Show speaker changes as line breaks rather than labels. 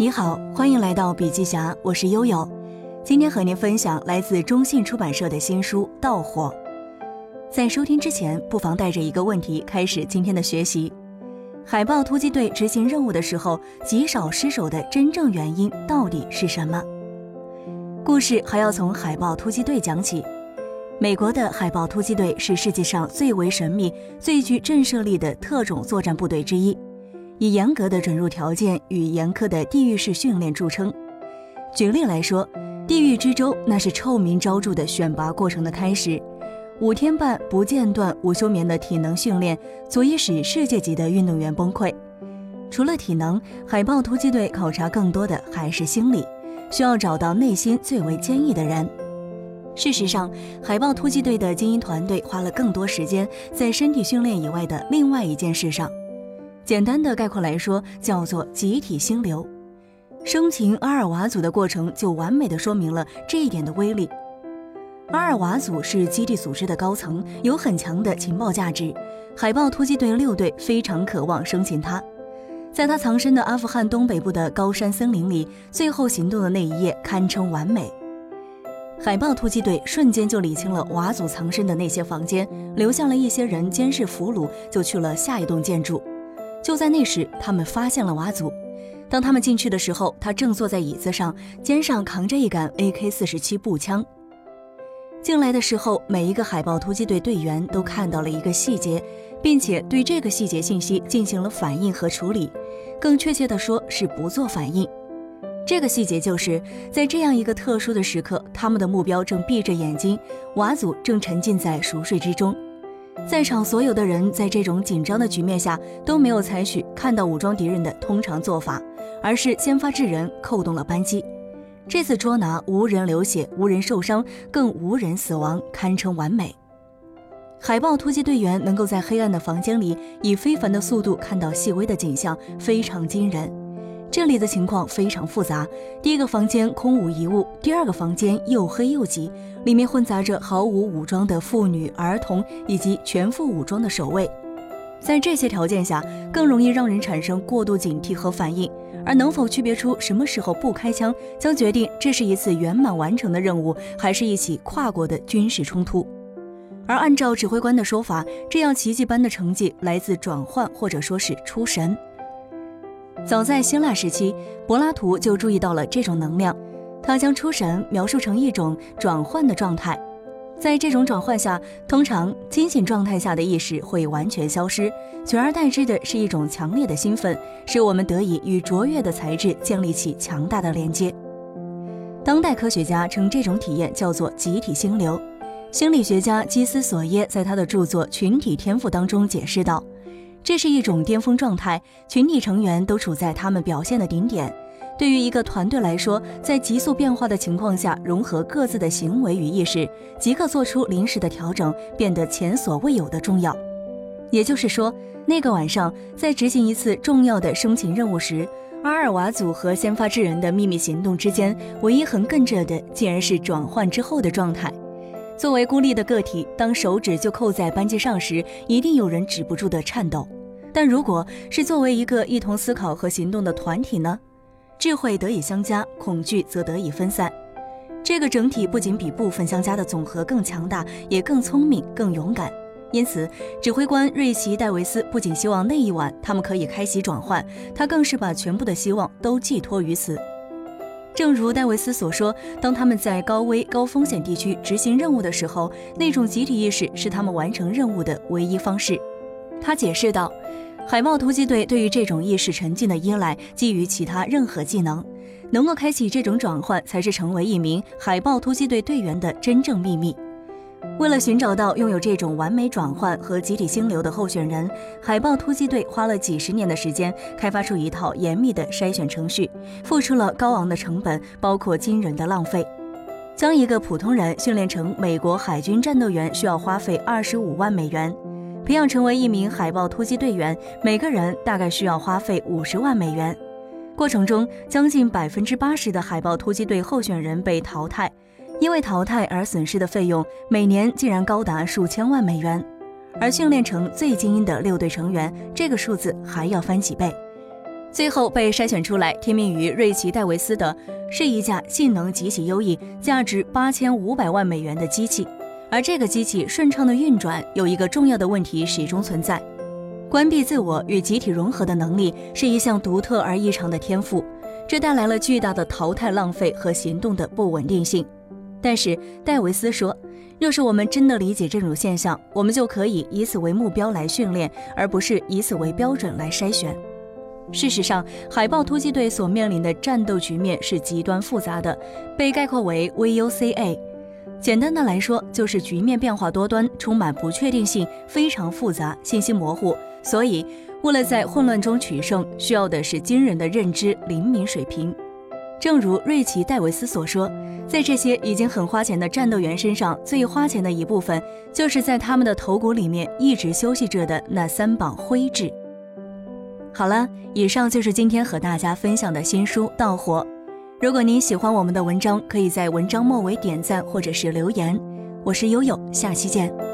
你好，欢迎来到笔记侠，我是悠悠。今天和您分享来自中信出版社的新书《盗火》。在收听之前，不妨带着一个问题开始今天的学习：海豹突击队执行任务的时候极少失手的真正原因到底是什么？故事还要从海豹突击队讲起。美国的海豹突击队是世界上最为神秘、最具震慑力的特种作战部队之一，以严格的准入条件与严苛的地狱式训练著称。举例来说，地狱之舟那是臭名昭著的选拔过程的开始，五天半不间断、无休眠的体能训练足以使世界级的运动员崩溃。除了体能，海豹突击队考察更多的还是心理，需要找到内心最为坚毅的人。事实上，海豹突击队的精英团队花了更多时间在身体训练以外的另外一件事上。简单的概括来说，叫做集体心流。生擒阿尔瓦组的过程就完美的说明了这一点的威力。阿尔瓦组是基地组织的高层，有很强的情报价值。海豹突击队六队非常渴望生擒他。在他藏身的阿富汗东北部的高山森林里，最后行动的那一夜堪称完美。海豹突击队瞬间就理清了瓦祖藏身的那些房间，留下了一些人监视俘虏，就去了下一栋建筑。就在那时，他们发现了瓦祖。当他们进去的时候，他正坐在椅子上，肩上扛着一杆 AK-47 步枪。进来的时候，每一个海豹突击队队员都看到了一个细节，并且对这个细节信息进行了反应和处理。更确切地说，是不做反应。这个细节就是在这样一个特殊的时刻，他们的目标正闭着眼睛，瓦祖正沉浸在熟睡之中。在场所有的人在这种紧张的局面下都没有采取看到武装敌人的通常做法，而是先发制人，扣动了扳机。这次捉拿无人流血，无人受伤，更无人死亡，堪称完美。海豹突击队员能够在黑暗的房间里以非凡的速度看到细微的景象，非常惊人。这里的情况非常复杂。第一个房间空无一物，第二个房间又黑又挤，里面混杂着毫无武装的妇女、儿童以及全副武装的守卫。在这些条件下，更容易让人产生过度警惕和反应。而能否区别出什么时候不开枪，将决定这是一次圆满完成的任务，还是一起跨国的军事冲突。而按照指挥官的说法，这样奇迹般的成绩来自转换，或者说是出神。早在希腊时期，柏拉图就注意到了这种能量。他将出神描述成一种转换的状态，在这种转换下，通常清醒状态下的意识会完全消失，取而代之的是一种强烈的兴奋，使我们得以与卓越的材质建立起强大的连接。当代科学家称这种体验叫做集体心流。心理学家基斯索耶在他的著作《群体天赋》当中解释道。这是一种巅峰状态，群体成员都处在他们表现的顶点。对于一个团队来说，在急速变化的情况下，融合各自的行为与意识，即刻做出临时的调整，变得前所未有的重要。也就是说，那个晚上，在执行一次重要的生擒任务时，阿尔瓦组和先发制人的秘密行动之间，唯一横亘着的，竟然是转换之后的状态。作为孤立的个体，当手指就扣在扳机上时，一定有人止不住的颤抖。但如果是作为一个一同思考和行动的团体呢？智慧得以相加，恐惧则得以分散。这个整体不仅比部分相加的总和更强大，也更聪明、更勇敢。因此，指挥官瑞奇·戴维斯不仅希望那一晚他们可以开启转换，他更是把全部的希望都寄托于此。正如戴维斯所说，当他们在高危高风险地区执行任务的时候，那种集体意识是他们完成任务的唯一方式。他解释道。海豹突击队对于这种意识沉浸的依赖，基于其他任何技能，能够开启这种转换，才是成为一名海豹突击队队员的真正秘密。为了寻找到拥有这种完美转换和集体心流的候选人，海豹突击队花了几十年的时间，开发出一套严密的筛选程序，付出了高昂的成本，包括惊人的浪费。将一个普通人训练成美国海军战斗员，需要花费二十五万美元。培养成为一名海豹突击队员，每个人大概需要花费五十万美元。过程中，将近百分之八十的海豹突击队候选人被淘汰，因为淘汰而损失的费用每年竟然高达数千万美元。而训练成最精英的六队成员，这个数字还要翻几倍。最后被筛选出来听命于瑞奇戴维斯的是一架性能极其优异、价值八千五百万美元的机器。而这个机器顺畅的运转，有一个重要的问题始终存在：关闭自我与集体融合的能力是一项独特而异常的天赋。这带来了巨大的淘汰浪费和行动的不稳定性，但是戴维斯说，若是我们真的理解这种现象，我们就可以以此为目标来训练，而不是以此为标准来筛选。事实上，海豹突击队所面临的战斗局面是极端复杂的，被概括为 VUCA。简单的来说，就是局面变化多端，充满不确定性，非常复杂，信息模糊，所以。为了在混乱中取胜，需要的是惊人的认知灵敏水平。正如瑞奇·戴维斯所说，在这些已经很花钱的战斗员身上，最花钱的一部分，就是在他们的头骨里面一直休息着的那三磅灰质。好了，以上就是今天和大家分享的新书《盗火》。如果您喜欢我们的文章，可以在文章末尾点赞或者是留言。我是悠悠，下期见。